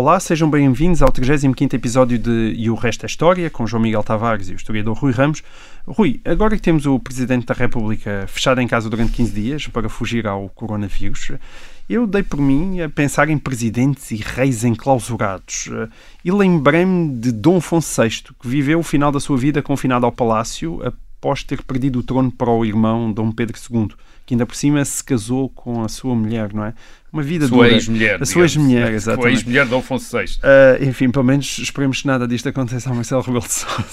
Olá, sejam bem-vindos ao 35º episódio de E o Resto é História, com João Miguel Tavares e o historiador Rui Ramos. Rui, agora que temos o Presidente da República fechado em casa durante 15 dias para fugir ao coronavírus, eu dei por mim a pensar em presidentes e reis enclausurados eh, e lembrei-me de Dom Afonso VI, que viveu o final da sua vida confinado ao palácio após ter perdido o trono para o irmão Dom Pedro II, que ainda por cima se casou com a sua mulher, não é? Uma vida sua dura. ex-mulher. A sua ex-mulher, Sua exatamente. ex-mulher de Alfonso VI. Ah, enfim, pelo menos esperemos que nada disto aconteça ao Marcelo Rebelo de Sousa.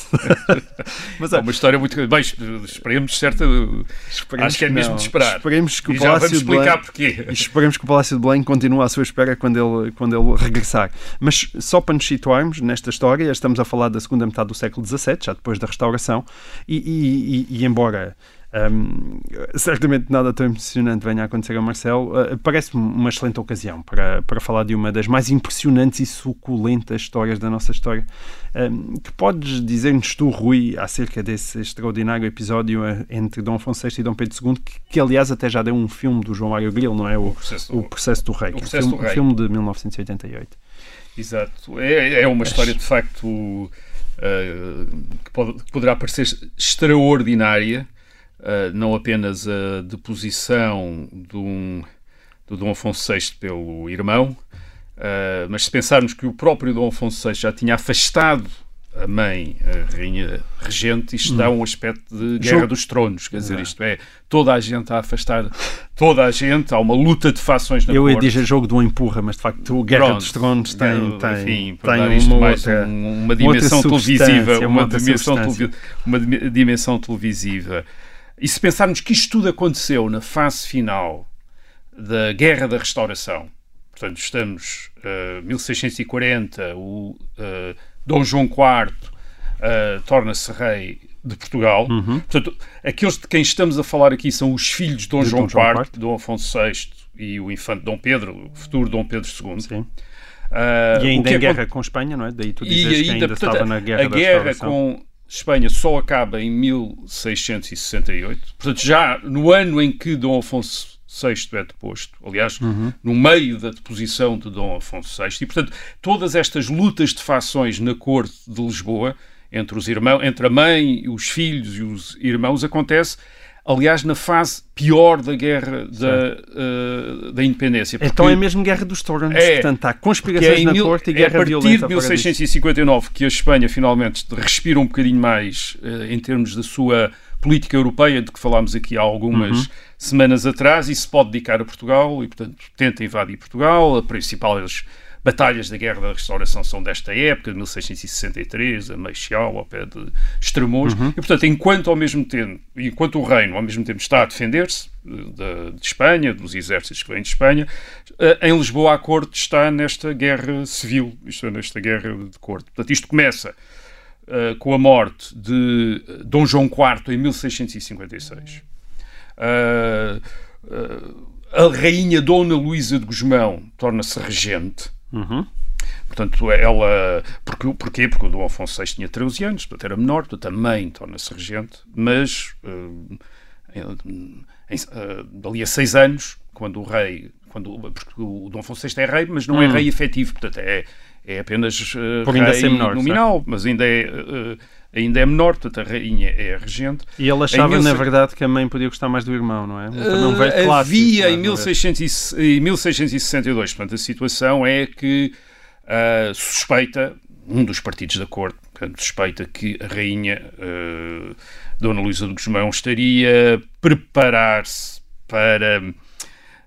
Mas É uma história muito. Bem, esperemos, certo. esperemos Acho que é mesmo não. de esperar. Esperemos que o E já vamos Palácio de explicar porquê. esperemos que o Palácio de Belém continue à sua espera quando ele, quando ele regressar. Mas só para nos situarmos nesta história, estamos a falar da segunda metade do século XVII, já depois da restauração, e, e- e- e embora hum, certamente nada tão impressionante venha a acontecer a Marcelo, uh, parece-me uma excelente ocasião para, para falar de uma das mais impressionantes e suculentas histórias da nossa história. Um, que podes dizer-nos tu, Rui, acerca desse extraordinário episódio uh, entre Dom Afonso VI e Dom Pedro II, que, que, aliás até já deu um filme do João Mário Grilo, não é? O, processo do- o Processo do Rei, o que é um Processo filme, do Rei. um filme de 1988. Exato. É, é uma história de facto eh, que pode- que poderá parecer extraordinária. Eh, não apenas a deposição de um- do Dom Afonso VI pelo irmão, eh, mas se pensarmos que o próprio Dom Afonso VI já tinha afastado a mãe, a rainha regente, isto dá um aspecto de guerra Jogo- dos tronos, quer dizer, isto é, toda a gente a afastar toda a gente, há uma luta de fações na Eu ia corte. dizer jogo do empurra, mas de facto o Guerra Pronto. dos Tronos tem, Enfim, tem, para tem dar isto uma mais outra, um- uma uma dimensão substância, televisiva, uma uma, dimensão, substância. televi- uma dim- dimensão televisiva. E se pensarmos que isto tudo aconteceu na fase final da Guerra da Restauração, portanto, estamos eh, 1640, o eh, Dom João IV eh, torna-se rei de Portugal. Uhum. Portanto, aqueles de quem estamos a falar aqui são os filhos de Dom, De João, Dom João IV, Dom Afonso VI e o infante Dom Pedro, o futuro Dom Pedro II. Sim. Ah, E ainda em aconte- guerra com Espanha, não é? Daí tu e dizes que ainda, ainda portanto, estava na guerra a da guerra com Espanha só acaba em 1668. Portanto, já no ano em que Dom Afonso VI é deposto, aliás, Uhum. no meio da deposição de Dom Afonso VI, e portanto, todas estas lutas de fações na corte de Lisboa, entre os irmãos, entre a mãe, os filhos e os irmãos, acontece, aliás, na fase pior da guerra da, eh, da independência. Então é mesmo Guerra dos Tronos, É, portanto há conspirações é, na mil- corte e é guerra a partir violenta de fora disso. 1659 que a Espanha finalmente respira um bocadinho mais eh, em termos da sua política europeia, de que falámos aqui há algumas Uhum. semanas atrás, e se pode dedicar a Portugal, e portanto tenta invadir Portugal. As principais batalhas da Guerra da Restauração são desta época, de 1663, a Meixal, ao pé de Estremoz. Uhum. E portanto, enquanto ao mesmo tempo, enquanto o reino ao mesmo tempo está a defender-se eh, da- de Espanha, dos exércitos que vêm de Espanha, eh, em Lisboa a corte está nesta guerra civil, isto é, nesta guerra de corte. Portanto, isto começa eh, com a morte de Dom João IV em 1656. Eh, eh, a rainha Dona Luísa de Gusmão torna-se regente. Uhum. Portanto, ela. Porque, porquê? Porque o Dom Afonso VI tinha 13 anos, portanto era menor, portanto mãe torna-se regente, mas eh, em- eh, dali a seis anos, quando o rei. Quando, porque o Dom Afonso VI é rei, mas não é Hum. rei efetivo, portanto é, é apenas Por ainda rei ser menor, nominal, mas ainda é, eh, ainda é menor, portanto a rainha é a regente. E ele achava, Em na 1600 verdade, que a mãe podia gostar mais do irmão, não é? Também um velho Uh, clássico, havia é? em, 1600 e- em 1662, portanto, a situação é que ah, suspeita, um dos partidos da corte, portanto, suspeita que a rainha ah, Dona Luísa de Gusmão estaria a preparar-se para,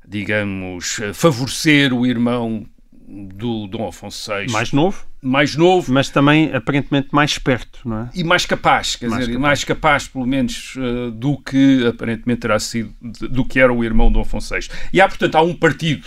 digamos, favorecer o irmão do Dom Afonso VI, Mais novo, mais novo, mas também aparentemente mais esperto, não é? e mais capaz, quer Mais dizer, capaz. mais capaz, pelo menos, eh, do que aparentemente terá sido, do que era o irmão do Afonso VI. E há, portanto, há um partido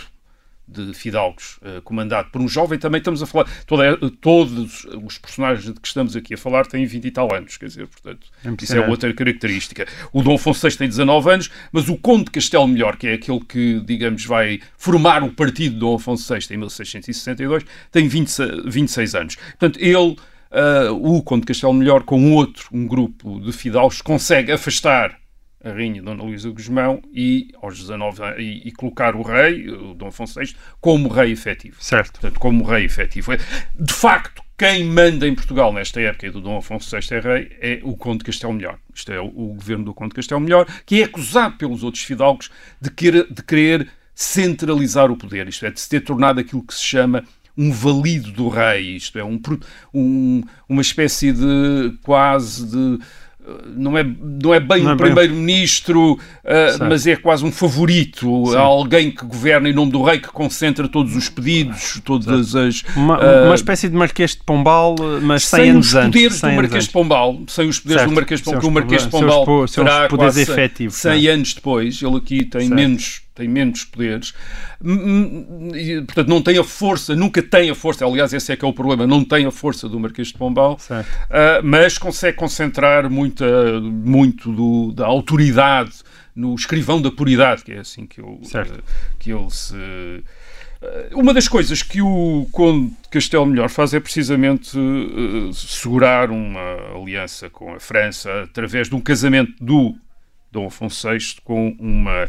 de fidalgos, uh, comandado por um jovem, também estamos a falar, toda, todos os personagens de que estamos aqui a falar têm 20 e tal anos, quer dizer, portanto, isso é outra característica. O Dom Afonso VI tem 19 anos, mas o Conde de Castelo Melhor, que é aquele que, digamos, vai formar o partido de Dom Afonso VI em 1662, tem 20, 26 anos. Portanto, ele, uh, o Conde de Castelo Melhor, com outro, um grupo de fidalgos, consegue afastar a rainha Dona Luísa Guzmão e aos 19 e, e, colocar o rei, o Dom Afonso VI, como rei efetivo. Certo. Portanto, como rei efetivo. De facto, quem manda em Portugal nesta época do Dom Afonso VI é rei é o Conde de Castelo Melhor. Isto é o, o governo do Conde de Castelo Melhor, que é acusado pelos outros fidalgos de querer, de querer centralizar o poder, isto é, de se ter tornado aquilo que se chama um valido do rei, isto é, um, um, uma espécie de quase de não é, não é bem não é o primeiro-ministro, uh, mas é quase um favorito, Sim. alguém que governa em nome do rei, que concentra todos os pedidos, todas as... Uma, uh, uma espécie de Marquês de Pombal, mas 100 anos. Sem os poderes do Marquês de Pombal, sem os poderes certo. do Marquês de Pombal, que o Marquês de Pombal seus, seus terá poderes efetivos, 100 anos depois, ele aqui tem certo. menos tem menos poderes, e, portanto não tem a força, nunca tem a força, aliás esse é que é o problema, não tem a força do Marquês de Pombal, uh, mas consegue concentrar muita, muito do, da autoridade no escrivão da puridade, que é assim que ele, uh, que ele se... Uh, uma das coisas que o Conde de Castelo Melhor faz é precisamente segurar uma aliança com a França através de um casamento do Dom Afonso VI com uma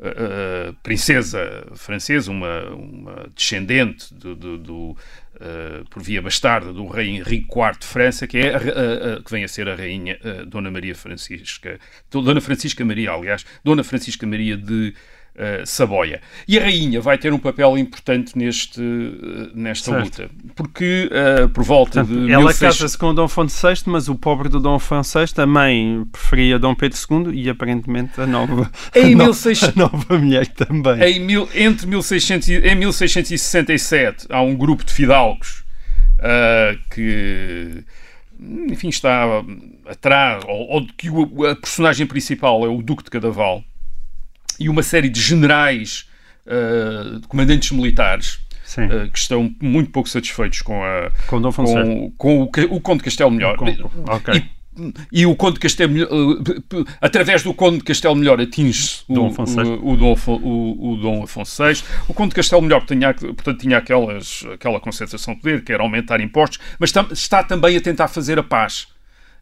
uh, princesa francesa, uma, uma descendente do, do, do uh, por via bastarda do rei Henrique IV de França, que, é a, que vem a ser a rainha Dona Maria Francisca, Dona Francisca Maria, aliás, Dona Francisca Maria de uh, Saboia. E a rainha vai ter um papel importante neste, uh, nesta certo. luta, porque uh, por volta Portanto, de. Ela 16... casa-se com o Dom Afonso VI, mas o pobre do Dom Afonso VI também preferia Dom Pedro II e aparentemente a nova, em a, 16... nova, a nova mulher também. Em, mil, entre 1600, em 1667 há um grupo de fidalgos que enfim, está atrás, ou, ou que o, a personagem principal é o Duque de Cadaval, e uma série de generais, uh, de comandantes militares, uh, que estão muito pouco satisfeitos com a com, com, com o, o Conde de Castelo Melhor. Okay. E, e o Conde de Castelo Melhor, uh, através do Conde de Castelo Melhor atinge o, Dom Afonso o, o, Dom, o, o Dom Afonso VI. O Conde de Castelo Melhor tinha, portanto, tinha aquelas, aquela concentração de poder, que era aumentar impostos, mas tam, está também a tentar fazer a paz.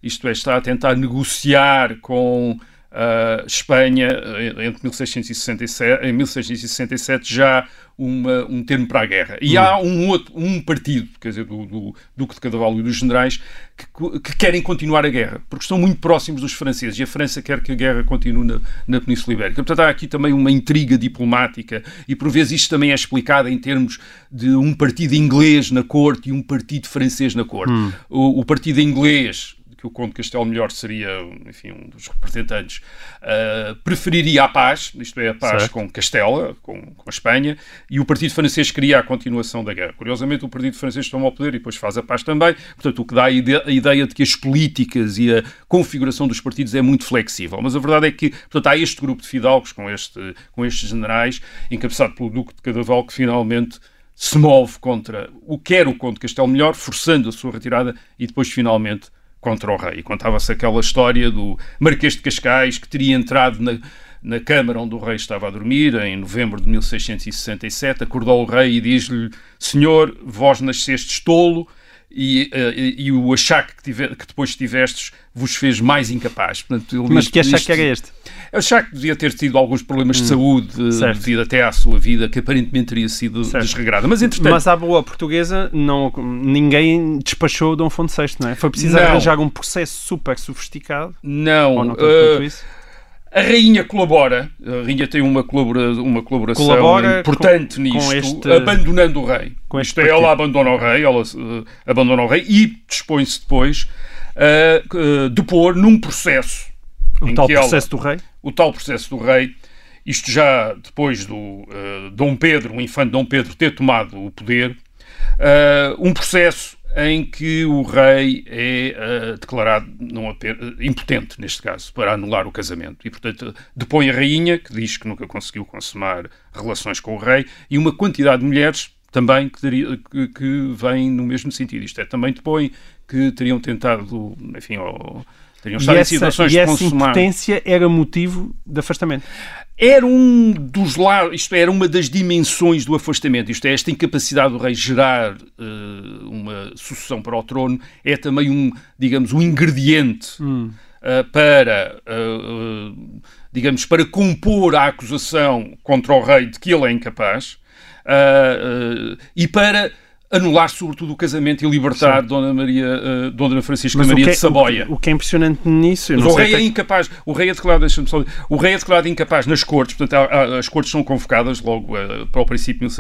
Isto é, está a tentar negociar com Uh, Espanha, eh, entre 1667, em 1667, já uma, um termo para a guerra. E hum. há um outro, um partido, quer dizer, do, do Duque de Cadaval e dos generais, que, que, querem continuar a guerra, porque estão muito próximos dos franceses e a França quer que a guerra continue na, na Península Ibérica. Portanto, há aqui também uma intriga diplomática e, por vezes, isto também é explicado em termos de um partido inglês na corte e um partido francês na corte. Hum. O, o partido inglês que o Conde Castelo Melhor seria, enfim, um dos representantes, uh, preferiria a paz, isto é, a paz certo. com Castela, com, com, a Espanha, e o Partido Francês queria a continuação da guerra. Curiosamente, o Partido Francês toma ao poder e depois faz a paz também, portanto, o que dá a ideia, a ideia de que as políticas e a configuração dos partidos é muito flexível. Mas a verdade é que, portanto, há este grupo de fidalgos com, este, com estes generais, encabeçado pelo Duque de Cadaval, que finalmente se move contra o quer o Conde Castelo Melhor, forçando a sua retirada e depois finalmente contra o rei. Contava-se aquela história do Marquês de Cascais que teria entrado na, na câmara onde o rei estava a dormir, em novembro de 1667, acordou o rei e diz-lhe: Senhor, vós nascestes tolo e, uh, e, e o achaque que, tiver, que depois tivestes vos fez mais incapaz. Portanto, Mas que achaque era este? Achar que devia ter tido alguns problemas hum, de saúde certo. devido até à sua vida, que aparentemente teria sido certo. desregrada. Mas, entretanto... Mas à boa portuguesa, não, ninguém despachou o Dom Fonte VI, não é? Foi preciso não. arranjar um processo super sofisticado? Não. Ou não uh, isso? A rainha colabora, a rainha tem uma, colabora, uma colaboração colabora importante com, nisto, com este, abandonando o rei. Com Isto é, ela abandona o rei, ela uh, abandona o rei e dispõe-se depois a uh, depor num processo. O tal processo ela, do rei? O tal processo do rei. Isto já depois do uh, Dom Pedro, o infante Dom Pedro, ter tomado o poder. Uh, um processo em que o rei é uh, declarado não apenas, impotente, neste caso, para anular o casamento. E, portanto, depõe a rainha, que diz que nunca conseguiu consumar relações com o rei, e uma quantidade de mulheres também que, teria, que, que vem no mesmo sentido. Isto é, também depõe que teriam tentado, enfim, ou, teriam estado e em essa, situações e de essa consumar. impotência era motivo de afastamento. Era um dos lados, isto é, era uma das dimensões do afastamento, isto é, esta incapacidade do rei gerar uh, uma sucessão para o trono é também um, digamos, um ingrediente Hum. uh, para, uh, digamos, para compor a acusação contra o rei de que ele é incapaz e para anular sobretudo o casamento e libertar Sim. Dona Maria, uh, Dona Francisca Mas Maria que, de Saboia. O, o que é impressionante nisso, Mas o rei é até- incapaz, o rei é declarado, deixa-me só, o rei é declarado incapaz nas cortes, portanto, há- há- as cortes são convocadas logo eh, para o princípio de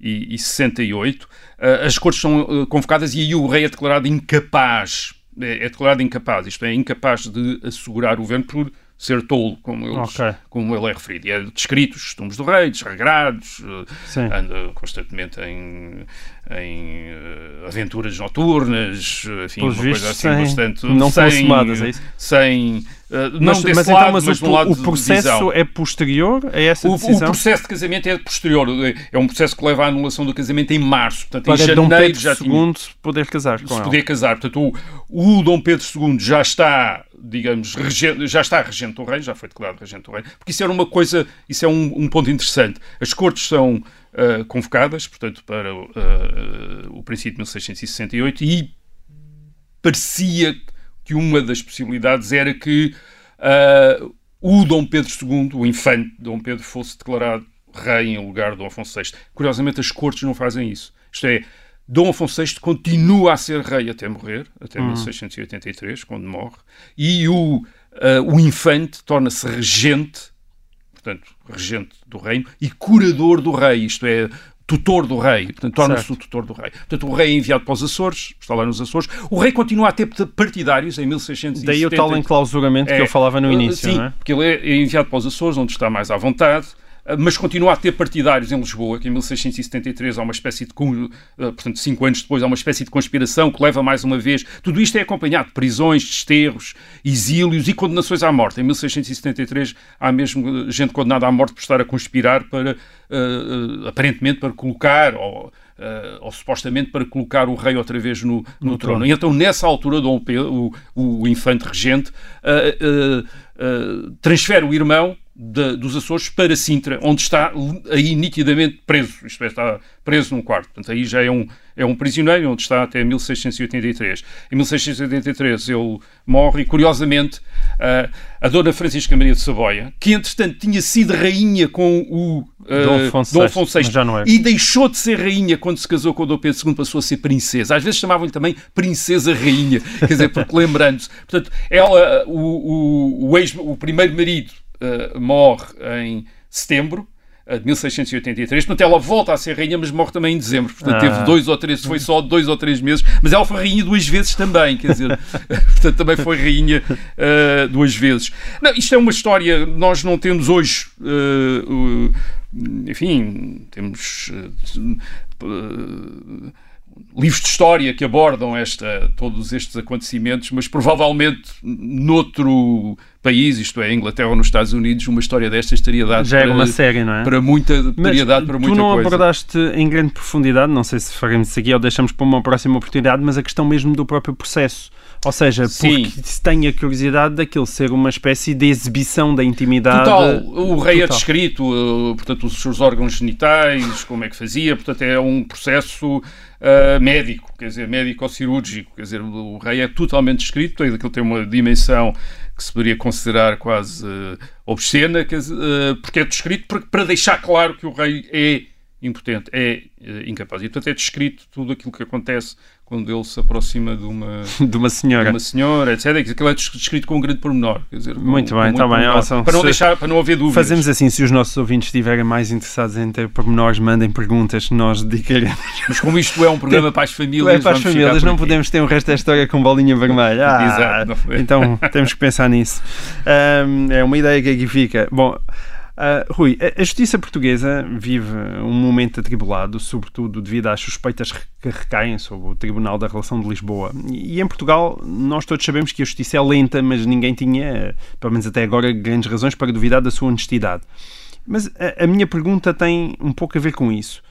1668, Eh, as cortes são convocadas e aí o rei é declarado incapaz, é, é declarado incapaz, isto é, incapaz de assegurar o governo por ser tolo, como, eles, Ok. como ele é referido. E é descrito os costumes do rei, desregrados, eh, Sim. anda constantemente em, em eh, aventuras noturnas, enfim, Pelos uma coisa assim sem- bastante... não sem, consumadas, é isso? Sem... eh, não Mas, desse mas lado, então, mas, mas o, do lado o processo é posterior a essa O, o decisão? processo de casamento é posterior, é um processo que leva à anulação do casamento em março, portanto para em Dom janeiro Pedro já tinha II poder casar com se ela. poder casar. Portanto, o, o Dom Pedro II já está, digamos, regente, já está regente do rei, já foi declarado regente do rei, porque isso era uma coisa, isso é um, um ponto interessante. As cortes são ah, convocadas, portanto, para ah, o princípio de 1668 e parecia que uma das possibilidades era que ah, o Dom Pedro II, o infante Dom Pedro, fosse declarado rei em lugar Dom Afonso VI. Curiosamente, as cortes não fazem isso. Isto é, Dom Afonso VI continua a ser rei até morrer, até 1683, quando morre, e o, ah, o infante torna-se regente, portanto, regente do reino, e curador do rei, isto é, tutor do rei, portanto, torna-se o tutor do rei. Portanto, o rei é enviado para os Açores, está lá nos Açores. O rei continua a ter partidários em 1670. Daí o tal enclausuramento que É, eu falava no uh, início, Sim, é? porque ele é enviado para os Açores, onde está mais à vontade, uh, mas continua a ter partidários em Lisboa, que em 1673 há uma espécie de, uh, portanto, cinco anos depois, há uma espécie de conspiração que leva mais uma vez. Tudo isto é acompanhado de prisões, desterros, exílios e condenações à morte. Em 1673 há mesmo uh, gente condenada à morte por estar a conspirar para, uh, aparentemente, para colocar, ou, uh, ou supostamente para colocar o rei outra vez no, no, trono. E então, nessa altura, Dom Pedro, o, o infante regente, uh, uh, uh, transfere o irmão da- dos Açores para Sintra, onde está aí nitidamente preso, isto é, está preso num quarto. Portanto, aí já é um, é um prisioneiro, onde está até 1683. Em 1683 ele morre e, curiosamente, ah, a Dona Francisca Maria de Saboia, que entretanto tinha sido rainha com o ah, Dom Afonso Dom VI é. e deixou de ser rainha quando se casou com o Dom Pedro II, passou a ser princesa. Às vezes chamavam-lhe também princesa rainha, quer dizer, porque lembrando-se. Portanto, ela, o, o, o, ex, o primeiro marido eh, morre em setembro eh, de 1683, portanto ela volta a ser rainha, mas morre também em dezembro, portanto Ah. teve dois ou três, foi só dois ou três meses, mas ela foi rainha duas vezes também, quer dizer, portanto também foi rainha eh, duas vezes. Não, isto é uma história, nós não temos hoje, eh, o- enfim, temos livros de história que abordam esta, todos estes acontecimentos, mas provavelmente noutro país, isto é, a Inglaterra ou nos Estados Unidos, uma história destas teria dado Já era para, uma série, não é? para muita, Mas teria dado para tu muita não coisa. abordaste em grande profundidade, não sei se faremos isso aqui ou deixamos para uma próxima oportunidade, mas a questão mesmo do próprio processo. Ou seja, Sim. porque se tem a curiosidade daquilo ser uma espécie de exibição da intimidade. Total, o rei é Total. descrito, uh, portanto, os seus órgãos genitais, como é que fazia, portanto, é um processo uh, médico, quer dizer, médico-cirúrgico, quer dizer, o rei é totalmente descrito, aquilo tem uma dimensão que se poderia considerar quase uh, obscena, quer dizer, uh, porque é descrito para, para deixar claro que o rei é impotente, é incapaz. E, portanto, é descrito tudo aquilo que acontece quando ele se aproxima de uma, de uma senhora. de uma senhora, etc. Aquilo é descrito com um grande pormenor. Quer dizer, Muito com bem, tá bem. Para não, deixar, para não haver dúvidas. Fazemos assim, se os nossos ouvintes estiverem mais interessados em ter pormenores, mandem perguntas, nós dedicaremos. Mas como isto é um programa para as famílias, é para as famílias, não podemos ter o resto da história com bolinha vermelha. Ah, Exato, então temos que pensar nisso. Ahm, é uma ideia que aqui fica. Bom, Uh, Rui, a, justiça portuguesa vive um momento atribulado, sobretudo devido às suspeitas que recaem sobre o Tribunal da Relação de Lisboa. E, e em Portugal, nós todos sabemos que a justiça é lenta, mas ninguém tinha, pelo menos até agora, grandes razões para duvidar da sua honestidade. Mas a, a minha pergunta tem um pouco a ver com isso.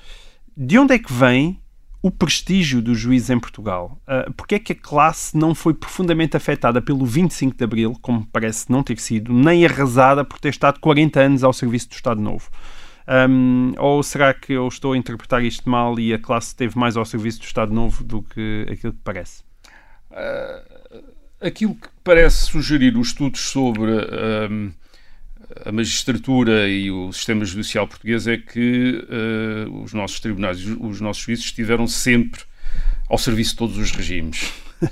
De onde é que vem o prestígio dos juízes em Portugal. Uh, Porque é que a classe não foi profundamente afetada pelo 25 de Abril, como parece não ter sido, nem arrasada por ter estado 40 anos ao serviço do Estado Novo? Um, ou será que eu estou a interpretar isto mal e a classe esteve mais ao serviço do Estado Novo do que aquilo que parece? Uh, aquilo que parece sugerir os estudos sobre a magistratura e o sistema judicial português é que uh, os nossos tribunais, os nossos juízes estiveram sempre ao serviço de todos os regimes.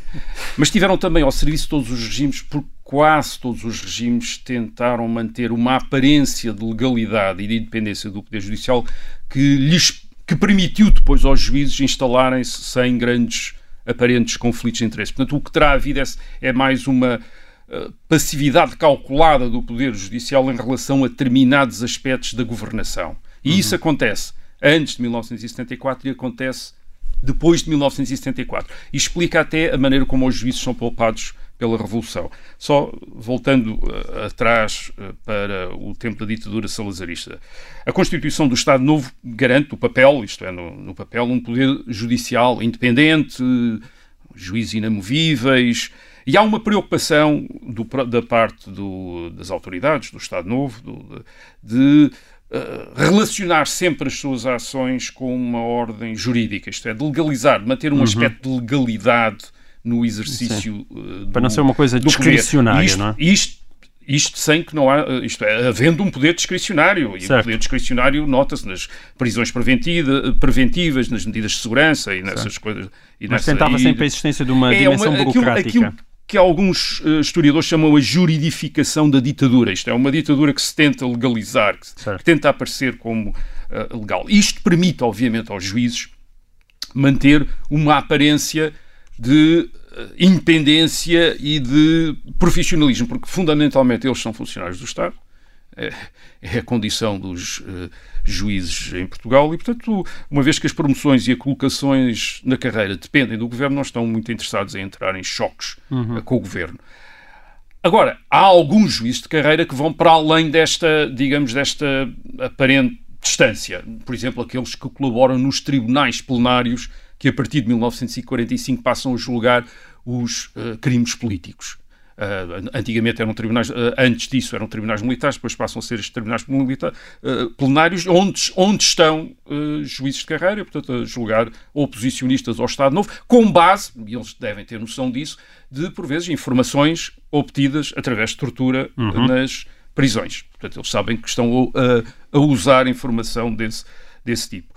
Mas estiveram também ao serviço de todos os regimes porque quase todos os regimes tentaram manter uma aparência de legalidade e de independência do Poder Judicial que lhes que permitiu depois aos juízes instalarem-se sem grandes aparentes conflitos de interesse. Portanto, o que terá havido é, é mais uma passividade calculada do Poder Judicial em relação a determinados aspectos da governação. E uhum. isso acontece antes de 1974 e acontece depois de 1974. E explica até a maneira como os juízes são poupados pela Revolução. Só voltando uh, atrás uh, para o tempo da ditadura salazarista. A Constituição do Estado Novo garante o papel, isto é, no, no papel, um poder judicial independente, juízes inamovíveis, e há uma preocupação do, da parte do, das autoridades do Estado Novo do, de uh, relacionar sempre as suas ações com uma ordem jurídica, isto é, de legalizar, de manter um uhum. aspecto de legalidade no exercício uh, Para não ser uma coisa discricionária, isto, não é? Isto, isto sem que não há, eh, isto é, havendo um poder discricionário. E certo. o poder discricionário nota-se nas prisões preventivas, nas medidas de segurança e nessas certo. coisas. E Mas nessa, tentava e, sempre a existência de uma é dimensão uma, burocrática. Aquilo, aquilo que alguns uh, historiadores chamam a juridificação da ditadura. Isto é uma ditadura que se tenta legalizar, que, tenta aparecer como uh, legal. Isto permite, obviamente, aos juízes manter uma aparência de uh, independência e de profissionalismo, porque fundamentalmente eles são funcionários do Estado é, é a condição dos uh, juízes em Portugal e, portanto, uma vez que as promoções e as colocações na carreira dependem do governo, não estão muito interessados em entrar em choques uhum. uh, com o governo. Agora, há alguns juízes de carreira que vão para além desta, digamos, desta aparente distância. Por exemplo, aqueles que colaboram nos tribunais plenários que, a partir de 1945, passam a julgar os uh, crimes políticos. Uh, antigamente eram tribunais, uh, antes disso eram tribunais militares, depois passam a ser estes tribunais milita, uh, plenários, onde, onde estão juízes de carreira, portanto, a julgar oposicionistas ao Estado Novo, com base, e eles devem ter noção disso, de, por vezes, informações obtidas através de tortura uhum. nas prisões. Portanto, eles sabem que estão a, a usar informação desse, desse tipo.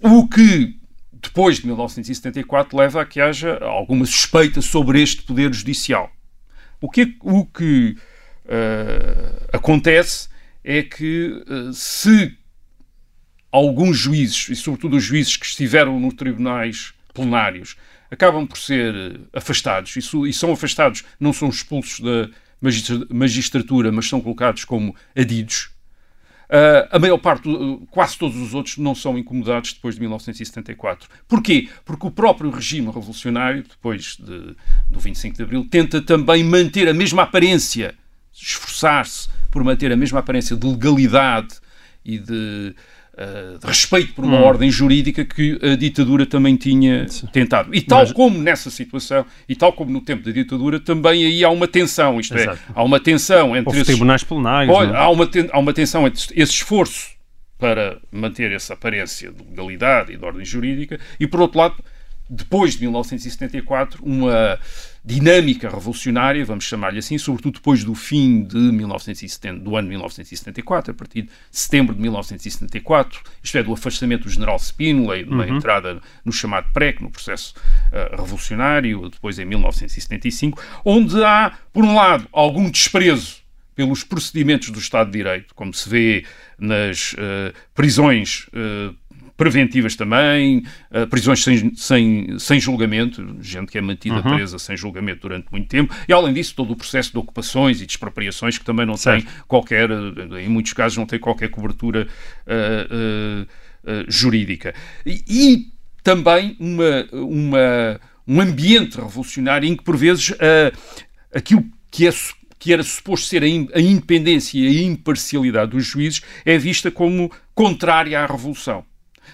o que depois de 1974, leva a que haja alguma suspeita sobre este poder judicial. O que, o que uh, acontece é que uh, se alguns juízes, e sobretudo os juízes que estiveram nos tribunais plenários, acabam por ser afastados, e, e são afastados, não são expulsos da magistratura, mas são colocados como adidos, Uh, a maior parte, quase todos os outros, não são incomodados depois de 1974. Porquê? Porque o próprio regime revolucionário, depois de, do 25 de Abril, tenta também manter a mesma aparência, esforçar-se por manter a mesma aparência de legalidade e de de respeito por uma hum. ordem jurídica que a ditadura também tinha Sim. tentado. E tal Mas... como nessa situação, e tal como no tempo da ditadura, também aí há uma tensão, isto é, Exato. é, há uma tensão entre Houve esses... tribunais plenários. Olha, há, uma ten... há uma tensão entre esse esforço para manter essa aparência de legalidade e de ordem jurídica, e por outro lado, depois de 1974, uma dinâmica revolucionária, vamos chamar-lhe assim, sobretudo depois do fim de 1970, do ano 1974, a partir de setembro de 1974, isto é, do afastamento do general Spínola e uma uhum. entrada no chamado PREC, no processo uh, revolucionário, depois em 1975, onde há, por um lado, algum desprezo pelos procedimentos do Estado de Direito, como se vê nas uh, prisões uh, preventivas também, uh, prisões sem, sem, sem julgamento, gente que é mantida uhum. presa sem julgamento durante muito tempo, e além disso, todo o processo de ocupações e de expropriações que também não certo. tem qualquer, em muitos casos, não tem qualquer cobertura jurídica. E, e, também uma, uma, um ambiente revolucionário em que, por vezes, aquilo que é que era suposto ser a, independência e a imparcialidade dos juízes, é vista como contrária à Revolução.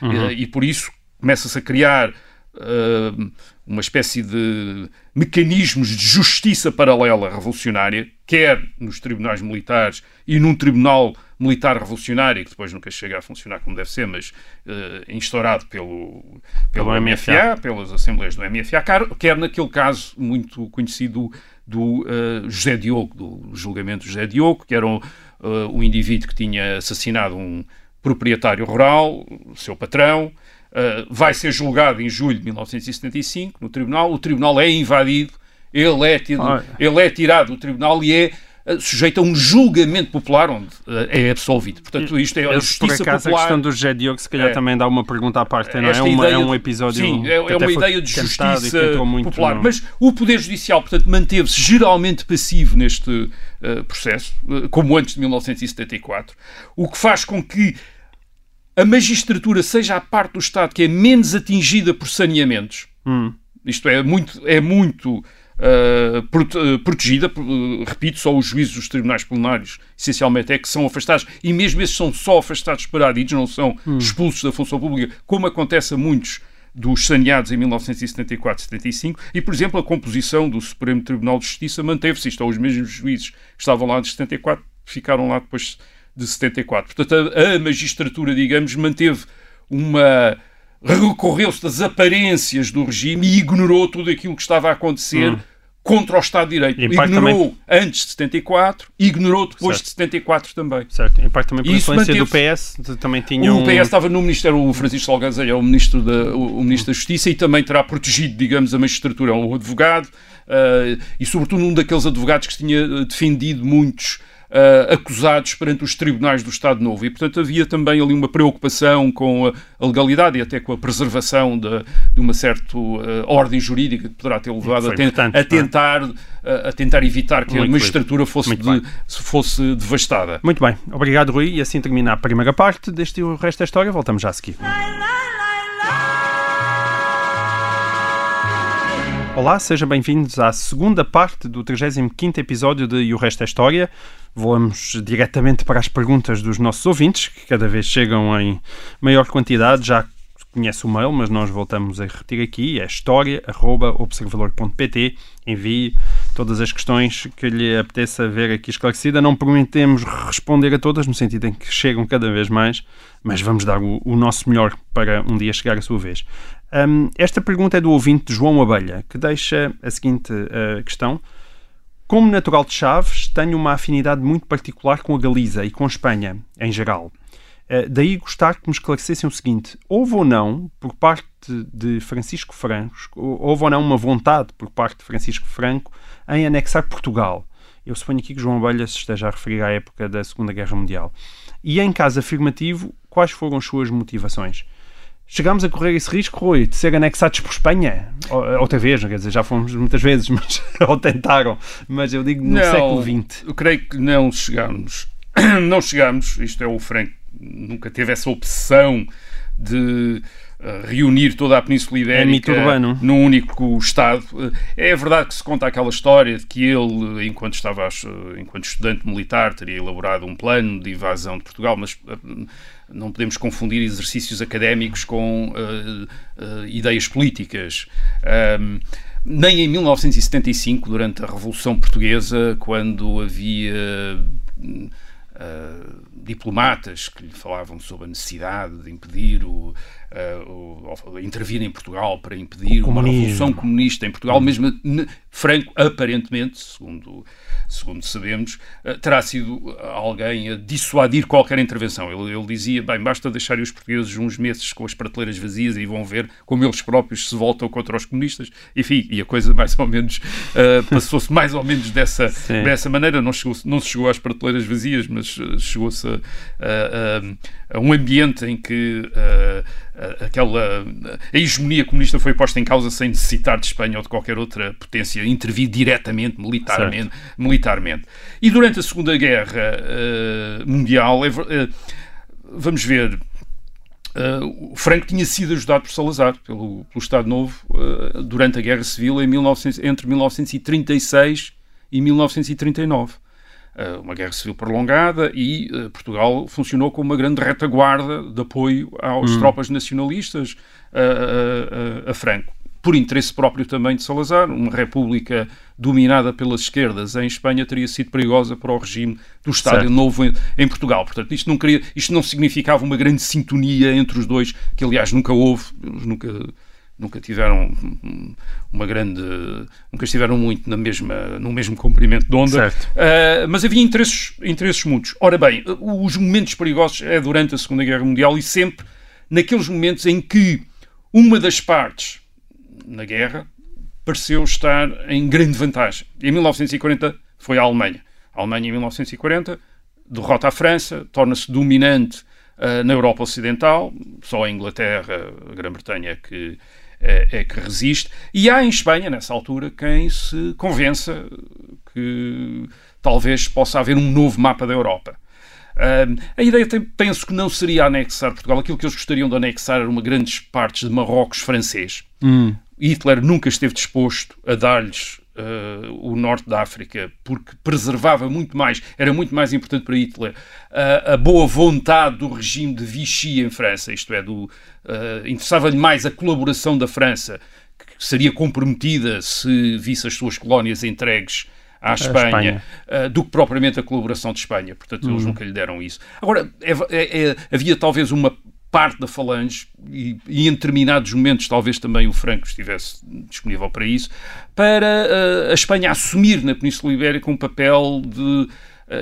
Uhum. E, e, por isso começa-se a criar uh, uma espécie de mecanismos de justiça paralela revolucionária, quer nos tribunais militares e num tribunal militar revolucionário, que depois nunca chega a funcionar como deve ser, mas uh, instaurado pelo, pelo, pelo MFA, MFA, pelas assembleias do MFA, quer naquele caso muito conhecido do uh, José Diogo, do julgamento José Diogo, que era um, uh, um indivíduo que tinha assassinado um proprietário rural, seu patrão, uh, vai ser julgado em julho de 1975 no tribunal, o tribunal é invadido, ele é, tido, ele é tirado do tribunal e é eh, sujeito a um julgamento popular onde eh, é absolvido. Portanto, isto é a justiça por acaso, popular. A questão do José Diogo, se calhar, é, também dá uma pergunta à parte, não é? É, uma, é um episódio. Sim, é, é uma ideia de justiça popular. No... Mas o Poder Judicial, portanto, manteve-se geralmente passivo neste uh, processo, uh, como antes de 1974, o que faz com que a magistratura seja a parte do Estado que é menos atingida por saneamentos. Hum. Isto é muito, é muito uh, protegida, uh, repito, só os juízes dos tribunais plenários, essencialmente, é que são afastados, e mesmo esses são só afastados para adidos, não são hum. expulsos da função pública, como acontece a muitos dos saneados em 1974-75 e, por exemplo, a composição do Supremo Tribunal de Justiça manteve-se. Isto, os mesmos juízes que estavam lá de 74 ficaram lá depois de 74. Portanto, a, a magistratura, digamos, manteve uma recorreu-se das aparências do regime e ignorou tudo aquilo que estava a acontecer hum. contra o Estado de Direito. Ignorou também... antes de 74, ignorou depois certo. de 74 também. Certo, em parte também por influência do PS, também tinha O um... PS estava no Ministério, o Francisco Salgado é o Ministro, da, o, o Ministro da Justiça e também terá protegido, digamos, a magistratura, é um advogado uh, e sobretudo um daqueles advogados que tinha defendido muitos uh, acusados perante os tribunais do Estado Novo. E, portanto, havia também ali uma preocupação com a, legalidade e até com a preservação de, de uma certa uh, ordem jurídica que poderá ter levado a, ten a, é? tentar, a, a, tentar evitar que Muito a magistratura fosse, de, fosse devastada. Muito bem. Obrigado, Rui. E assim termina a primeira parte deste o resto da história. Voltamos já a seguir. Olá, sejam bem-vindos à segunda parte do 35º episódio de E o Resto é História. Vamos diretamente para as perguntas dos nossos ouvintes, que cada vez chegam em maior quantidade. Já conhece o mail, mas nós voltamos a repetir aqui. É história.observador.pt. Envie todas as questões que lhe apeteça ver aqui esclarecida. Não prometemos responder a todas, no sentido em que chegam cada vez mais, mas vamos dar o, o nosso melhor para um dia chegar a sua vez. Um, esta pergunta é do ouvinte João Abelha, que deixa a seguinte uh, questão. Como natural de Chaves, tenho uma afinidade muito particular com a Galiza e com a Espanha, em geral. Uh, daí gostar que me esclarecessem o seguinte: houve ou não, por parte de Francisco Franco, houve ou não uma vontade por parte de Francisco Franco em anexar Portugal? Eu suponho aqui que João Abelha se esteja a referir à época da Segunda Guerra Mundial. E em caso afirmativo, quais foram as suas motivações? Chegámos a correr esse risco, Rui, de ser anexados por Espanha? Outra vez, quer dizer, já fomos muitas vezes, mas, ou tentaram, mas eu digo no não, século XX. Eu creio que não chegámos. Não chegámos, isto é o Franco, nunca teve essa opção de uh, reunir toda a Península Ibérica é num único Estado. Uh, é verdade que se conta aquela história de que ele, enquanto estava enquanto estudante militar, teria elaborado um plano de invasão de Portugal, mas não podemos confundir exercícios académicos com uh, uh, ideias políticas. Um, nem em 1975, durante a Revolução Portuguesa, quando havia uh, diplomatas que lhe falavam sobre a necessidade de impedir o, uh, intervir em Portugal para impedir uma revolução comunista em Portugal, mesmo Franco, aparentemente, segundo, segundo sabemos, uh, terá sido alguém a dissuadir qualquer intervenção. Ele, ele dizia, bem, basta deixar os portugueses uns meses com as prateleiras vazias e vão ver como eles próprios se voltam contra os comunistas. Enfim, e a coisa mais ou menos uh, passou-se mais ou menos dessa, dessa maneira. Não, chegou, não se chegou às prateleiras vazias, mas chegou-se a, a, a, um ambiente em que aquela a hegemonia comunista foi posta em causa sem necessitar de Espanha ou de qualquer outra potência intervir diretamente militarmente, militarmente. E durante a Segunda Guerra uh, Mundial, uh, vamos ver, uh, o Franco tinha sido ajudado por Salazar, pelo, pelo Estado Novo, durante a Guerra Civil em 1900, entre 1936 e 1939 uma guerra civil prolongada e uh, Portugal funcionou como uma grande retaguarda de apoio às hum. tropas nacionalistas uh, uh, a Franco. Por interesse próprio também de Salazar, uma república dominada pelas esquerdas em Espanha teria sido perigosa para o regime do Estado certo. Novo em, em, Portugal. Portanto, isto não, queria, isto não significava uma grande sintonia entre os dois, que aliás nunca houve, nunca nunca tiveram uma grande nunca estiveram muito na mesma no mesmo comprimento de onda. Uh, mas havia interesses interesses muitos. Ora bem os momentos perigosos é durante a Segunda Guerra Mundial e sempre naqueles momentos em que uma das partes na guerra pareceu estar em grande vantagem. Em 1940 foi a Alemanha. A Alemanha em 1940 derrota a França torna-se dominante uh, na Europa Ocidental. Só a Inglaterra a Grã-Bretanha é que é, é, que resiste. E há em Espanha, nessa altura, quem se convença que talvez possa haver um novo mapa da Europa. Uh, a ideia, tem, penso que não seria anexar Portugal. Aquilo que eles gostariam de anexar era uma grandes partes de Marrocos francês. Hum. Hitler nunca esteve disposto a dar-lhes uh, o norte da África, porque preservava muito mais, era muito mais importante para Hitler uh, a boa vontade do regime de Vichy em França, isto é, do, uh, interessava-lhe mais a colaboração da França, que seria comprometida se visse as suas colónias entregues à Espanha, Espanha. Uh, do que propriamente a colaboração de Espanha. Portanto, eles uhum. nunca lhe deram isso. Agora, é, é, é, havia talvez uma parte da Falange, e, e, em determinados momentos talvez também o Franco estivesse disponível para isso, para uh, a Espanha assumir na Península Ibérica um papel de uh,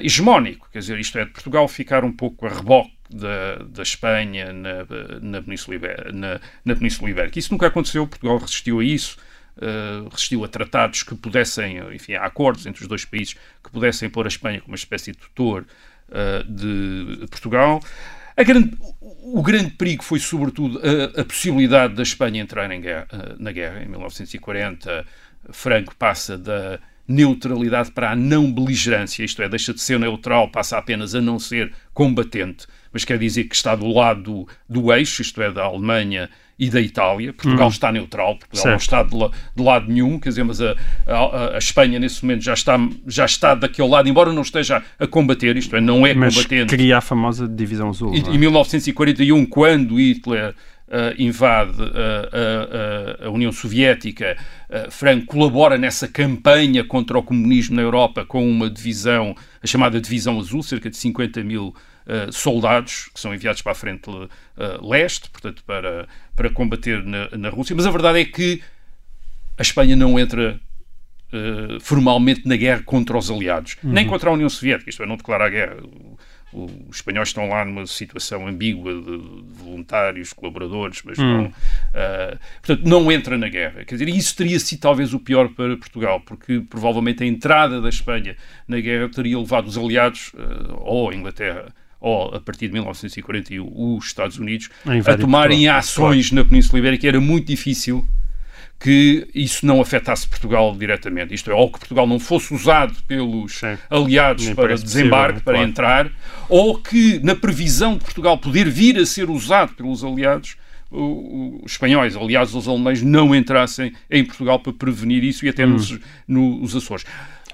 hegemónico, quer dizer, isto é, de Portugal ficar um pouco a reboque da, da Espanha na, na, Península Ibérica, na, na Península Ibérica. Isso nunca aconteceu, Portugal resistiu a isso, uh, resistiu a tratados que pudessem, enfim, a acordos entre os dois países que pudessem pôr a Espanha como uma espécie de tutor de Portugal. Grande, o grande perigo foi, sobretudo, a, a possibilidade da Espanha entrar guerra, eh, na guerra. Em 1940, Franco passa da neutralidade para a não beligerância, isto é, deixa de ser neutral, passa apenas a não ser combatente, mas quer dizer que está do lado do, do eixo, isto é, da Alemanha e da Itália. Portugal hum. está neutral, Portugal certo. não está de, de, lado nenhum, quer dizer, mas a, a, a, Espanha nesse momento já está, já está daquele lado, embora não esteja a combater, isto é, não é mas combatente. cria a famosa divisão azul. E, é? Em 1941, quando Hitler Uh, invade uh, uh, a União Soviética, Franco colabora nessa campanha contra o comunismo na Europa com uma divisão, a chamada Divisão Azul, cerca de 50 mil Uh, soldados que são enviados para a frente uh, leste, portanto, para, para combater na, na, Rússia. Mas a verdade é que a Espanha não entra uh, formalmente na guerra contra os aliados, uhum. nem contra a União Soviética, isto é, não declara a guerra. O, os espanhóis estão lá numa situação ambígua de, de voluntários, colaboradores, mas não, uh, portanto, não entra na guerra. Quer dizer, isso teria sido talvez o pior para Portugal, porque provavelmente a entrada da Espanha na guerra teria levado os aliados, ou a Inglaterra, ou a partir de 1941 os Estados Unidos, a, tomarem Portugal. ações na Península Ibérica, era muito difícil que isso não afetasse Portugal diretamente. Isto é, ou que Portugal não fosse usado pelos Sim. aliados Nem para desembarque, possível, para claro. entrar, ou que, na previsão de Portugal poder vir a ser usado pelos aliados, os espanhóis, aliados os alemães, não entrassem em Portugal para prevenir isso e até hum. nos, nos Açores.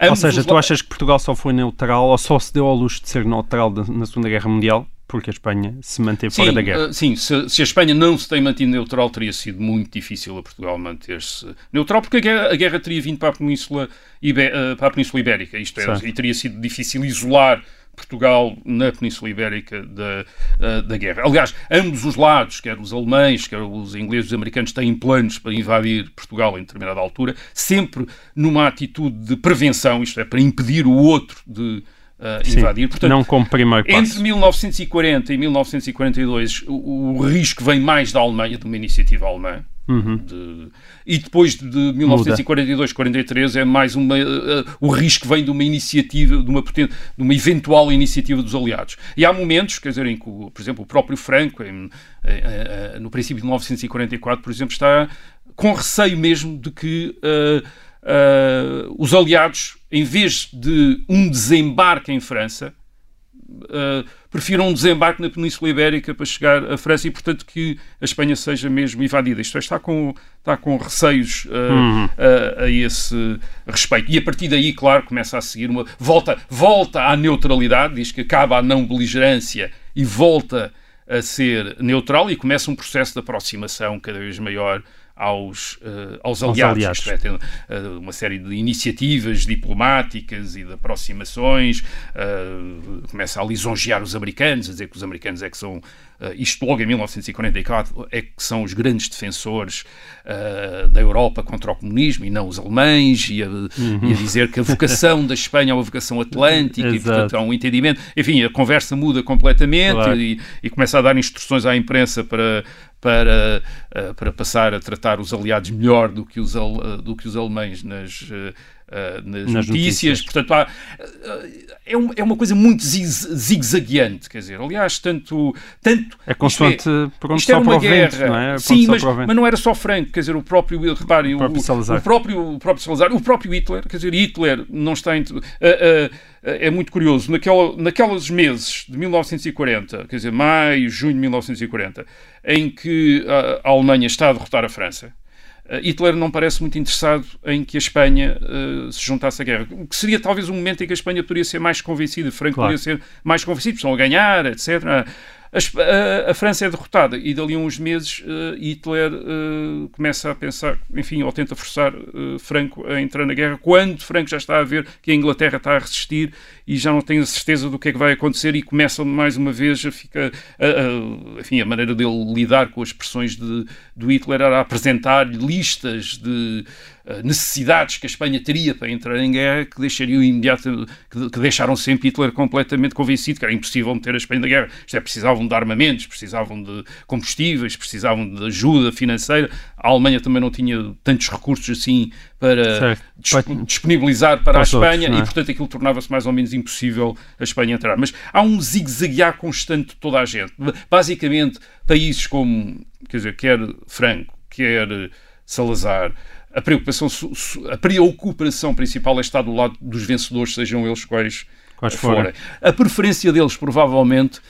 Ambos ou seja, tu achas que Portugal só foi neutral ou só se deu ao luxo de ser neutral na Segunda Guerra Mundial? Porque a Espanha se manteve fora da guerra. Uh, sim, se, se, a Espanha não se tem mantido neutral, teria sido muito difícil a Portugal manter-se neutral, porque a guerra, a guerra, teria vindo para a Península, Ibé, uh, para a Península Ibérica, isto é, e teria sido difícil isolar Portugal na Península Ibérica da, uh, da guerra. Aliás, ambos os lados, quer os alemães, quer os ingleses, os americanos, têm planos para invadir Portugal em determinada altura, sempre numa atitude de prevenção, isto é, para impedir o outro de Uh, Sim, invadir. Portanto, não como primeiro passo. Entre 1940 e 1942, o, o, risco vem mais da Alemanha, de uma iniciativa alemã, Uhum. De, e depois de 1942, 43 é mais uma uh, o risco vem de uma iniciativa, de uma, de uma eventual iniciativa dos aliados. E há momentos, quer dizer, em que, por exemplo, o próprio Franco, em, uh, no princípio de 1944, por exemplo, está com receio mesmo de que os aliados, em vez de um desembarque em França, uh, prefiram um desembarque na Península Ibérica para chegar à França e, portanto, que a Espanha seja mesmo invadida. Isto é, está com, está com receios uh, uhum. uh, a esse respeito. E a partir daí, claro, começa a seguir uma. Volta, volta à neutralidade, diz que acaba a não beligerância e volta a ser neutral e começa um processo de aproximação cada vez maior aos, uh, aos aliados. aliados. Isto é, tem uh, uma série de iniciativas diplomáticas e de aproximações. Uh, começa a lisonjear os americanos, a dizer que os americanos é que são isto logo em 1944 é que são os grandes defensores da Europa contra o comunismo e não os alemães, e a, uhum. e a dizer que a vocação da Espanha é uma vocação atlântica e, portanto, há um entendimento. Enfim, a conversa muda completamente claro. e, e, começa a dar instruções à imprensa para, para, uh, para passar a tratar os aliados melhor do que os, do que os alemães nas uh, nas, nas notícias. notícias. Portanto, há, uh, é, um, é, uma coisa muito zigue-zagueante, quer dizer, aliás, tanto... tanto é constante é, para onde só uma guerra. Vento, não é? Sim, mas, mas, não era só Franco, quer dizer, o próprio, reparem, o próprio, o, o, próprio, o próprio Salazar, o próprio Hitler, quer dizer, Hitler não está... Em, uh, é muito curioso, naquela, naquelas meses de 1940, quer dizer, maio, junho de 1940, em que a, a Alemanha está a derrotar a França, Uh, Hitler não parece muito interessado em que a Espanha uh, se juntasse à guerra. O que seria talvez um momento em que a Espanha poderia ser mais convencida, Franco claro. poderia ser mais convencido, estão a ganhar, etc a, a, França é derrotada e dali a uns meses uh, Hitler uh, começa a pensar, enfim, ou tenta forçar uh, Franco a entrar na guerra, quando Franco já está a ver que a Inglaterra está a resistir e já não tem a certeza do que é que vai acontecer e começa mais uma vez a ficar, enfim, a maneira dele lidar com as pressões de, do Hitler era apresentar listas de necessidades que a Espanha teria para entrar em guerra que deixariam imediato, que, que, deixaram sempre Hitler completamente convencido que era impossível meter a Espanha na guerra. Isto é, precisavam de armamentos, precisavam de combustíveis, precisavam de ajuda financeira. A Alemanha também não tinha tantos recursos assim para disponibilizar para, para a Espanha outros, é? e, portanto, aquilo tornava-se mais ou menos impossível a Espanha entrar. Mas há um zigue-zaguear constante de toda a gente. Basicamente, países como, quer dizer, quer Franco, quer Salazar, a preocupação, a preocupação principal é estar do lado dos vencedores, sejam eles quais, quais forem. A preferência deles, provavelmente,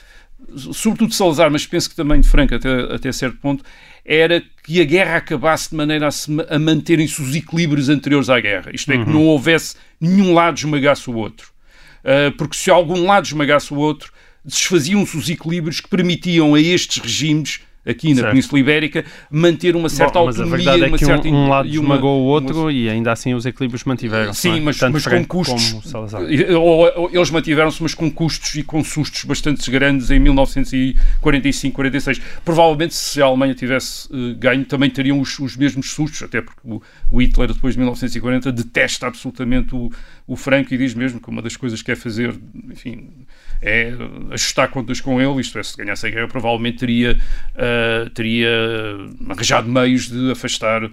sobretudo de Salazar, mas penso que também de Franco até, até certo ponto, era que a guerra acabasse de maneira a, se, a manterem-se os equilíbrios anteriores à guerra. Isto é, uhum. que não houvesse nenhum lado esmagasse o outro. Uh, porque se algum lado esmagasse o outro, desfaziam-se os equilíbrios que permitiam a estes regimes aqui na certo. Península Ibérica, manter uma certa Bom, autonomia. Mas a verdade é que certa, um, um lado esmagou o outro uma... e ainda assim os equilíbrios mantiveram Sim, é? mas, mas com custos. Eles mantiveram-se, mas com custos e com sustos bastante grandes em 1945, 46. Provavelmente, se a Alemanha tivesse uh, ganho, também teriam os, os mesmos sustos, até porque o, o, Hitler, depois de 1940, detesta absolutamente o, o Franco e diz mesmo que uma das coisas que quer fazer, enfim é ajustar contas com ele, isto é, se ganhasse a guerra, provavelmente teria, uh, teria arranjado meios de afastar uh,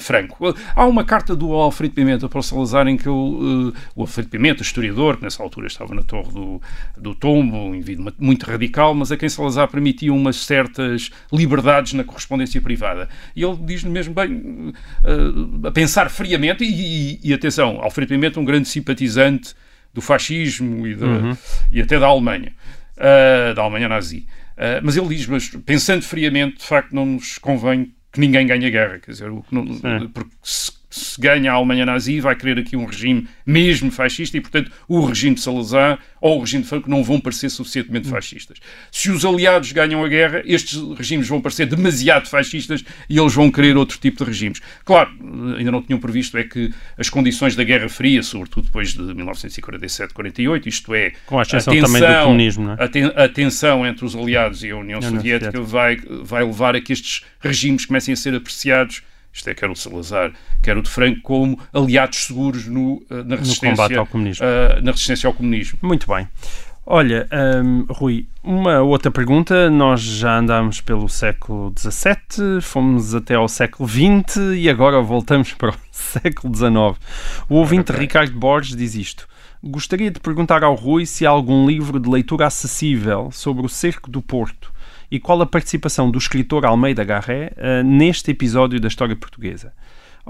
Franco. Há uma carta do Alfredo Pimenta para o Salazar em que uh, o Alfredo Pimenta, historiador, que nessa altura estava na Torre do, do Tombo, um indivíduo muito radical, mas a quem Salazar permitia umas certas liberdades na correspondência privada. E ele diz-lhe mesmo bem, a pensar friamente, e, e, e atenção, Alfredo Pimenta, um grande simpatizante do fascismo e, uhum. e até da Alemanha, uh, da Alemanha nazi. Uh, mas ele diz, mas pensando friamente, de facto não nos convém que ninguém ganhe a guerra, quer dizer, não, porque se se ganha a Alemanha nazi, vai querer aqui um regime mesmo fascista e, portanto, o regime de Salazar ou o regime de Franco não vão parecer suficientemente fascistas. Se os aliados ganham a guerra, estes regimes vão parecer demasiado fascistas e eles vão querer outro tipo de regimes. Claro, ainda não tinham previsto é que as condições da Guerra Fria, sobretudo depois de 1947-48, isto é, Com a, a tensão, também do comunismo, não é? a, a tensão entre os aliados e a União, União Soviética, Soviética vai, vai levar a que estes regimes comecem a ser apreciados isto é, quer o Salazar, quer o de Franco, como aliados seguros no, eh, na, resistência, no combate ao comunismo. Uh, na resistência ao comunismo. Muito bem. Olha, hum, Rui, uma outra pergunta. Nós já andámos pelo século XVII, fomos até ao século XX e agora voltamos para o século XIX. O ouvinte Ricardo Borges diz isto. Gostaria de perguntar ao Rui se há algum livro de leitura acessível sobre o cerco do Porto e qual a participação do escritor Almeida Garré uh, neste episódio da história portuguesa.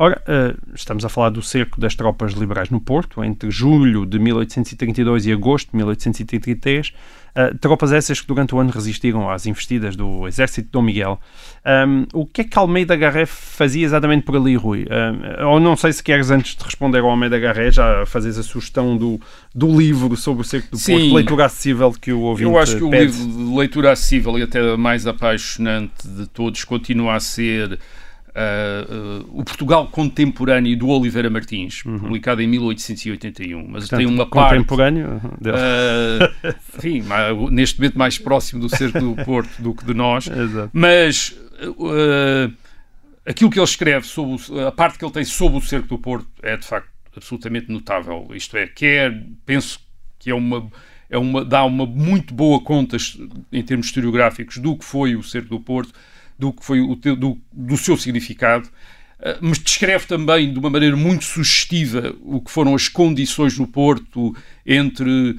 Ora, uh, estamos a falar do cerco das tropas liberais no Porto, entre julho de 1832 e agosto de 1833. Uh, tropas essas que durante o ano resistiram às investidas do exército de Dom Miguel. Um, o que é que Almeida Garré fazia exatamente por ali, Rui? Um, ou não sei se queres, antes de responder ao Almeida Garré, já fazes a sugestão do, do livro sobre o cerco do Sim. Porto, leitura acessível que o ouvinte Eu acho que o pede. livro de leitura acessível e até mais apaixonante de todos continua a ser uh, uh, o Portugal Contemporâneo do Oliveira Martins, publicado em 1881. Mas Uhum. Portanto, tem uma parte. contemporâneo uh, enfim, ma- neste momento mais próximo do cerco do Porto do que de nós. Exato. Mas aquilo que ele escreve sobre o- a parte que ele tem sobre o cerco do Porto é de facto absolutamente notável. Isto é, quer penso que é uma é uma dá uma muito boa conta em termos historiográficos do que foi o cerco do Porto, do que foi o teu- do, do seu significado. Uh, Mas descreve também de uma maneira muito sugestiva o que foram as condições no Porto entre uh,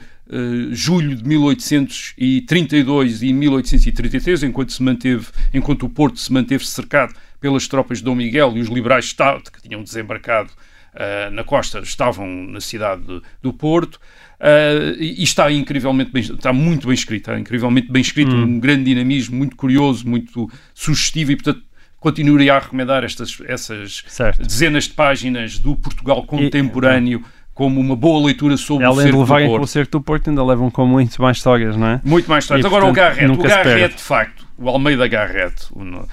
julho de 1832 e 1833, enquanto, se manteve, enquanto o Porto se manteve cercado pelas tropas de Dom Miguel e os liberais esta- que tinham desembarcado uh, na costa estavam na cidade de- do Porto. Uh, e e está incrivelmente bem, está muito bem escrito, está incrivelmente bem escrito, um grande dinamismo, muito curioso, muito sugestivo e, portanto, continuaria a recomendar estas, essas Certo. dezenas de páginas do Portugal contemporâneo como uma boa leitura sobre o Além de cerco do levarem Porto. pelo cerco do Porto, ainda levam com muito mais histórias, não é? Muito mais tarde. E, Agora o portanto, Garrett. O nunca se Garrett, de facto, o Almeida Garrett, o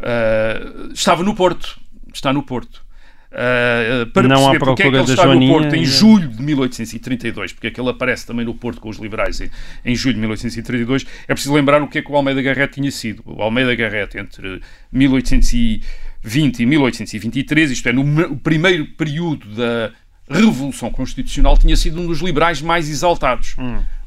ah, estava no Porto. Está no Porto. Ah, para Não perceber porque é que ele está no Joaninha Porto em e- julho de 1832, porque é que ele aparece também no Porto com os liberais em, em julho de 1832, é preciso lembrar o que é que o Almeida Garrett tinha sido. O Almeida Garrett, entre 1820 e 1823, isto é, no primeiro período da Revolução Constitucional, tinha sido um dos liberais mais exaltados.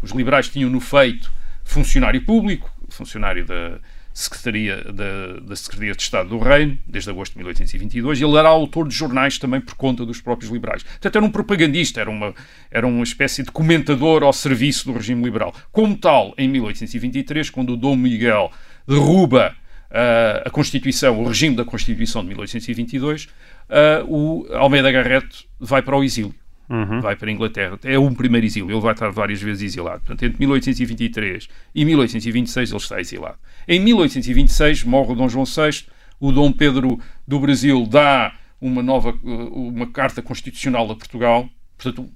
Os liberais tinham no feito funcionário público, funcionário da Secretaria, da, da Secretaria de Estado do Reino, desde agosto de 1822, e ele era autor de jornais também por conta dos próprios liberais. Portanto, era um propagandista, era uma, era uma espécie de comentador ao serviço do regime liberal. Como tal, em 1823, quando o Dom Miguel derruba ah, a Constituição, o regime da Constituição de 1822, ah, o Almeida Garrett vai para o exílio vai para a Inglaterra. É o primeiro exílio. Ele vai estar várias vezes exilado. Portanto, entre 1823 e 1826 ele está exilado. Em 1826 morre o Dom João VI. O Dom Pedro do Brasil dá uma nova uh, uma carta constitucional a Portugal. Portanto,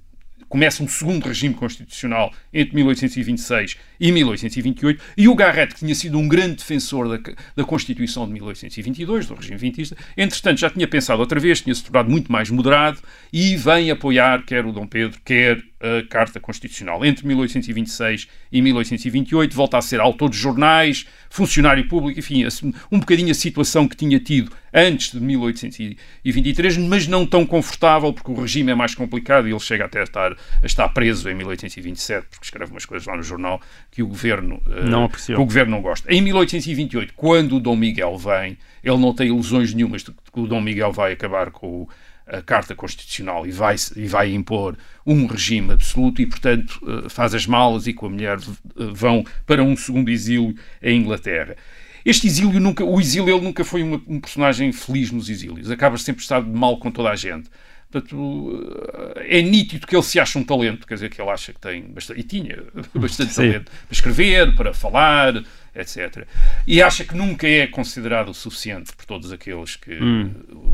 começa um segundo regime constitucional entre 1826 e 1828, e o Garrett, que tinha sido um grande defensor da, da Constituição de 1822, do regime vintista, entretanto já tinha pensado outra vez, tinha se tornado muito mais moderado e vem apoiar quer o Dom Pedro, quer a Carta Constitucional. Entre 1826 e 1828 volta a ser autor de jornais, funcionário público, enfim, um bocadinho a situação que tinha tido antes de 1823, mas não tão confortável, porque o regime é mais complicado e ele chega até a estar, a estar preso em 1827, porque escreve umas coisas lá no jornal que o governo, eh, Não que o governo não gosta. Em 1828, quando o Dom Miguel vem, ele não tem ilusões nenhumas de que o Dom Miguel vai acabar com o a Carta Constitucional e vai, e vai impor um regime absoluto e, portanto, eh, faz as malas e com a mulher eh, vão para um segundo exílio em Inglaterra. Este exílio nunca, o exílio ele nunca foi uma- um personagem feliz nos exílios, acaba sempre estar de mal com toda a gente. Portanto, eh, é nítido que ele se acha um talento, quer dizer, que ele acha que tem bastante, e tinha bastante Sim. talento para escrever, para falar, etc. E acha que nunca é considerado o suficiente por todos aqueles que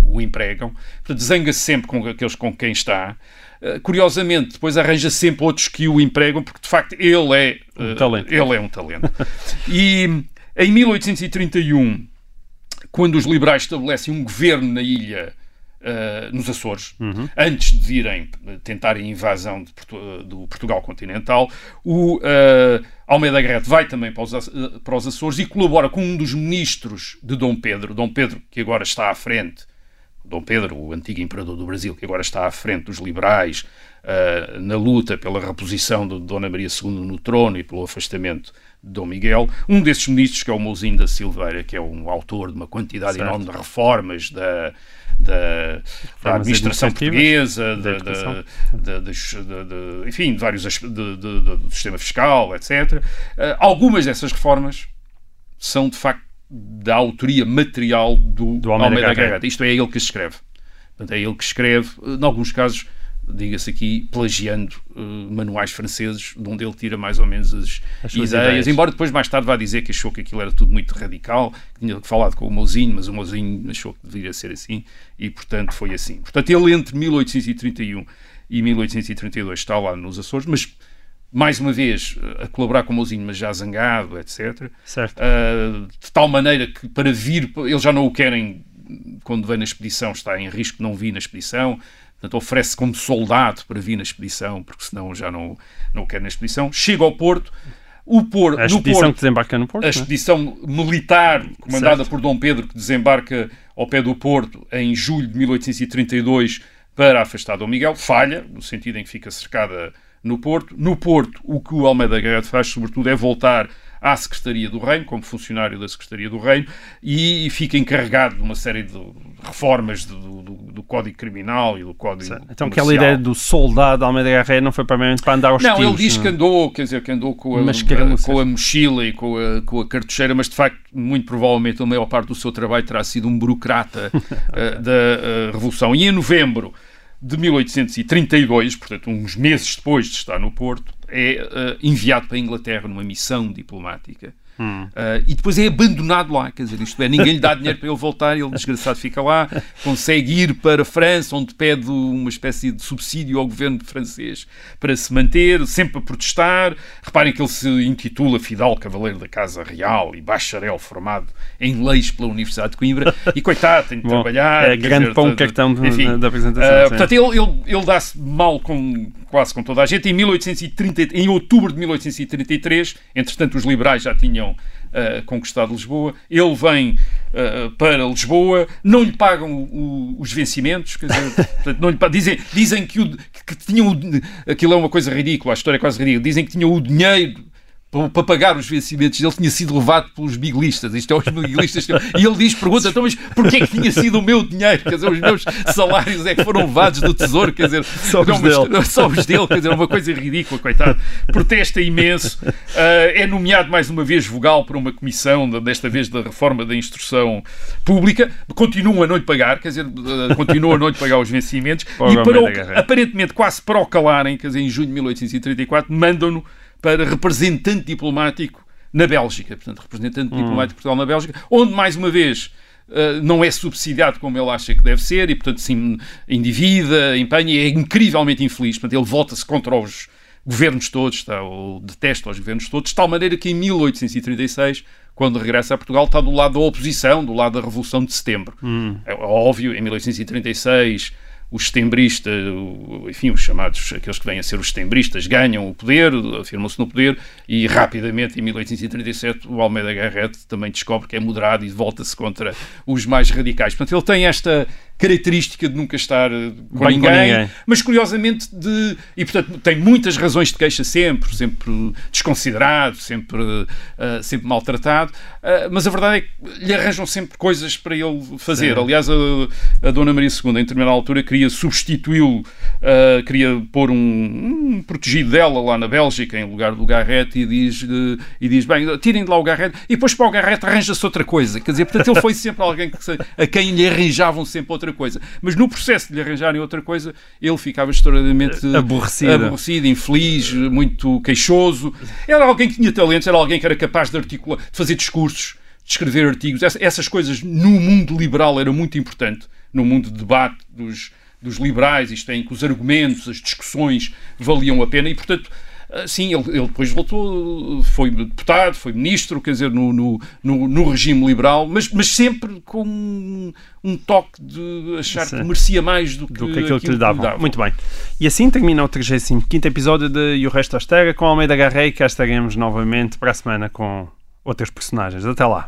o empregam. Zanga-se sempre com aqueles com quem está. Uh, curiosamente, depois arranja sempre outros que o empregam, porque de facto ele é uh, talento. Ele é um talento. e em 1831, quando os liberais estabelecem um governo na ilha, uh, nos Açores, antes de virem uh, tentarem a invasão de Portu- do Portugal continental, o uh, Almeida Garrett vai também para os, uh, para os Açores e colabora com um dos ministros de Dom Pedro, Dom Pedro que agora está à frente Dom Pedro, o antigo imperador do Brasil, que agora está à frente dos liberais uh, na luta pela reposição de Dona Maria II no trono e pelo afastamento Dom Miguel. Um desses ministros, que é o Mouzinho da Silveira, que é um autor de uma quantidade Certo. enorme de reformas da, da, da administração portuguesa, da da, da- enfim, de vários do sistema fiscal, etc. Uh, algumas dessas reformas são, de facto, da autoria material do, Do Almeida Almeida, Garrett. Garrett. Isto é ele que escreve. Portanto, é ele que escreve, eh, em alguns casos, diga-se aqui, plagiando eh, manuais franceses, de onde ele tira mais ou menos as, As ideias, ideias. embora depois mais tarde vá dizer que achou que aquilo era tudo muito radical, que tinha falado com o Mouzinho, mas o Mouzinho achou que deveria ser assim, e portanto foi assim. Portanto, ele entre 1831 e 1832 está lá nos Açores, mas mais uma vez a colaborar com o Mouzinho, mas já zangado, etc. Uh, de tal maneira que para vir, eles já não o querem quando vem na expedição, está em risco de não vir na expedição, portanto oferece como soldado para vir na expedição, porque senão já não, não quer na expedição. Chega ao Porto, o Porto, A expedição Porto, que desembarca no Porto. a é? expedição militar comandada Certo. por Dom Pedro, que desembarca ao pé do Porto em julho de 1832 para afastar Dom Miguel, falha, no sentido em que fica cercada no Porto. No Porto, o que o Almeida Garrett faz, sobretudo, é voltar à Secretaria do Reino, como funcionário da Secretaria do Reino, e fica encarregado de uma série de reformas do, do- do Código Criminal e do Código Certo. Então aquela Comercial. ideia do soldado Almeida Garrett não foi propriamente para andar aos Não, ele diz não que é? andou, quer dizer, que andou com a, escaramuças. com a mochila e com a, com a cartucheira, mas de facto, muito provavelmente, a maior parte do seu trabalho terá sido um burocrata eh, da eh, Revolução. E em novembro de 1832, portanto, uns meses depois de estar no Porto, é eh, enviado para a Inglaterra numa missão diplomática. Hum. Uh, e depois é abandonado lá, quer dizer, isto é, ninguém lhe dá dinheiro para ele voltar, ele desgraçado fica lá, consegue ir para a França, onde pede uma espécie de subsídio ao governo francês para se manter, sempre a protestar. Reparem que ele se intitula Fidal Cavaleiro da Casa Real e bacharel formado em leis pela Universidade de Coimbra, e coitado, tem de Bom, trabalhar. é grande dizer, pão tá- cartão de- enfim. da- da apresentação, Uh, portanto, ele, ele, ele dá-se mal com quase com toda a gente. Em 1830, em outubro de 1833, entretanto os liberais já tinham uh, conquistado Lisboa. Ele vem uh, para Lisboa, não lhe pagam o- o- os vencimentos, quer dizer, portanto, não lhe dizem, dizem que, o, que tinham o, aquilo é uma coisa ridícula, a história é quase ridícula. Dizem que tinham o dinheiro para pagar os vencimentos dele tinha sido levado pelos miguelistas. Isto é os miguelistas. E ele diz, pergunta, então, mas porquê é que tinha sido o meu dinheiro? Quer dizer, os meus salários é que foram levados do tesouro, quer dizer, Só os não, mas- dele. só os dele, quer dizer, uma coisa ridícula, coitado. Protesta imenso. Ah, é nomeado mais uma vez vogal para uma comissão, desta vez da reforma da instrução pública. Continuam a não lhe pagar, quer dizer, ah, continuam a não lhe pagar os vencimentos. Pobre e para o, aparentemente quase para o calarem, quer dizer, em junho de 1834, mandam-no para representante diplomático na Bélgica. Portanto, representante diplomático de Portugal na Bélgica, onde, mais uma vez, eh, não é subsidiado como ele acha que deve ser e, portanto, sim, endivida, empenha e é incrivelmente infeliz. Portanto, ele volta-se contra os governos todos, está, ou detesta os governos todos, de tal maneira que em 1836, quando regressa a Portugal, está do lado da oposição, do lado da Revolução de Setembro. É óbvio, em 1836 os setembristas, enfim, os chamados, aqueles que vêm a ser os setembristas, ganham o poder, afirmam-se no poder, e rapidamente, em 1837, o Almeida Garrett também descobre que é moderado e volta-se contra os mais radicais. Portanto, ele tem esta característica de nunca estar eh, com, Bem com ninguém, ninguém. mas curiosamente de e portanto tem muitas razões de queixa sempre sempre desconsiderado sempre eh, sempre maltratado eh, mas a verdade é que lhe arranjam sempre coisas para ele fazer. Aliás a, a dona Maria II em determinada altura queria substituí-lo eh, queria pôr um, um protegido dela lá na Bélgica em lugar do Garrett e diz e diz bem tirem de lá o Garrett. E depois para o Garrett arranja-se outra coisa. Quer dizer portanto ele foi sempre alguém que a quem lhe arranjavam sempre outra coisa mas no processo de lhe arranjarem outra coisa ele ficava extraordinariamente Aborrecido. aborrecido, infeliz, muito queixoso. Era alguém que tinha talentos, era alguém que era capaz de articular, de fazer discursos, de escrever artigos. Essa- Essas coisas no mundo liberal era muito importante, no mundo de debate dos, dos liberais, isto é, em que os argumentos, as discussões valiam a pena e, portanto, Sim, ele, ele depois voltou, foi deputado, foi ministro, quer dizer, no, no, no, no regime liberal, mas, mas sempre com um, um toque de achar Sim. que merecia mais do que, do que aquilo que lhe davam. Muito bem. E assim termina o 35 episódio de E o Resto à Estera com Almeida Garrei, e cá estaremos novamente para a semana com outros personagens. Até lá.